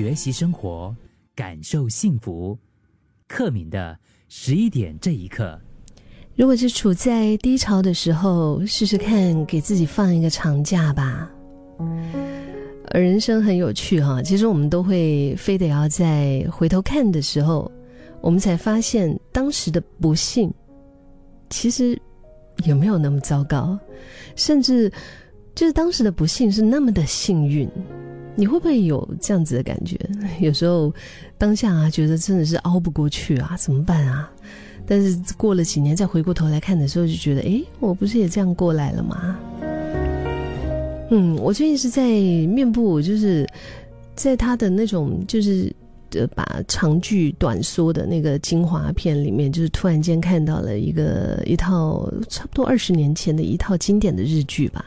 学习生活，感受幸福。克敏的十一点这一刻，如果是处在低潮的时候，试试看给自己放一个长假吧。人生很有趣哈，其实我们都会非得要在回头看的时候，我们才发现当时的不幸，其实有没有那么糟糕，甚至就是当时的不幸是那么的幸运。你会不会有这样子的感觉？有时候当下啊，觉得真的是熬不过去啊，怎么办啊？但是过了几年再回过头来看的时候，就觉得，哎，我不是也这样过来了吗？嗯，我最近是在面部，就是在他的那种，就是呃，把长句短缩的那个精华片里面，就是突然间看到了一个一套差不多二十年前的一套经典的日剧吧。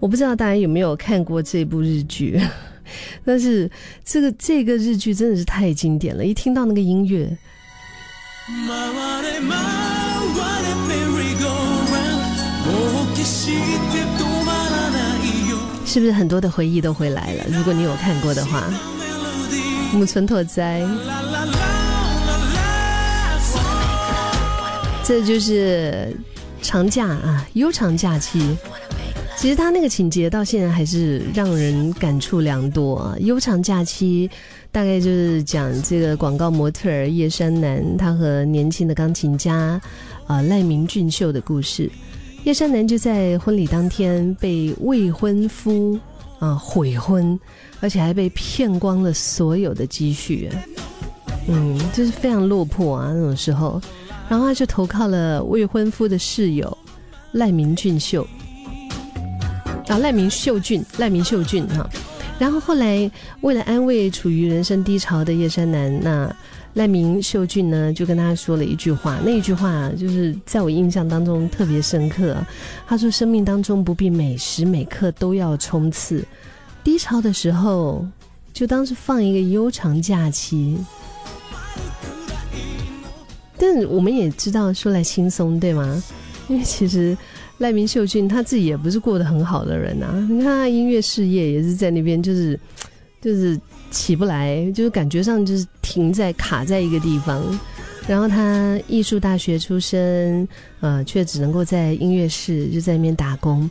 我不知道大家有没有看过这部日剧，但是这个这个日剧真的是太经典了，一听到那个音乐。是不是很多的回忆都回来了？如果你有看过的话，木村拓哉，这就是长假啊，悠长假期。其实他那个情节到现在还是让人感触良多啊。悠长假期大概就是讲这个广告模特儿叶山南，他和年轻的钢琴家啊赖明俊秀的故事。叶山南就在婚礼当天被未婚夫啊悔婚，而且还被骗光了所有的积蓄，嗯，就是非常落魄啊那种时候，然后他就投靠了未婚夫的室友赖明俊秀，啊赖明秀俊赖明秀俊哈，然后后来为了安慰处于人生低潮的叶山南，那。赖明秀俊呢，就跟他说了一句话，那一句话就是在我印象当中特别深刻。他说：“生命当中不必每时每刻都要冲刺，低潮的时候就当是放一个悠长假期。”但我们也知道说来轻松，对吗？因为其实赖明秀俊他自己也不是过得很好的人啊。你看他音乐事业也是在那边，就是就是。起不来，就是感觉上就是停在卡在一个地方，然后他艺术大学出身，呃，却只能够在音乐室就在那边打工。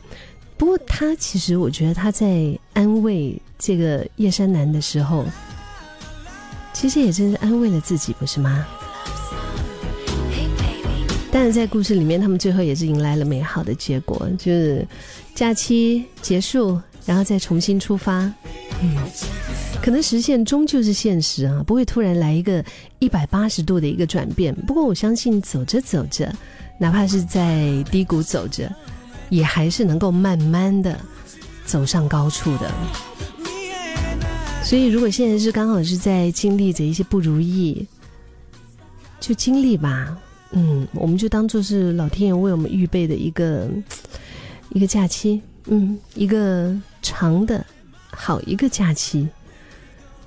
不过他其实，我觉得他在安慰这个叶山南的时候，其实也真是安慰了自己，不是吗？但是在故事里面，他们最后也是迎来了美好的结果，就是假期结束，然后再重新出发。嗯。可能实现终究是现实啊，不会突然来一个一百八十度的一个转变。不过我相信，走着走着，哪怕是在低谷走着，也还是能够慢慢的走上高处的。所以，如果现在是刚好是在经历着一些不如意，就经历吧。嗯，我们就当做是老天爷为我们预备的一个一个假期，嗯，一个长的好一个假期。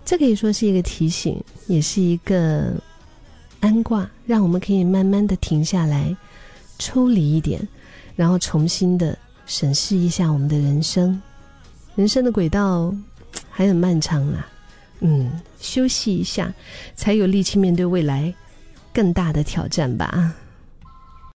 这可以说是一个提醒，也是一个安挂，让我们可以慢慢的停下来，抽离一点，然后重新的审视一下我们的人生。人生的轨道还很漫长啊，嗯，休息一下，才有力气面对未来更大的挑战吧。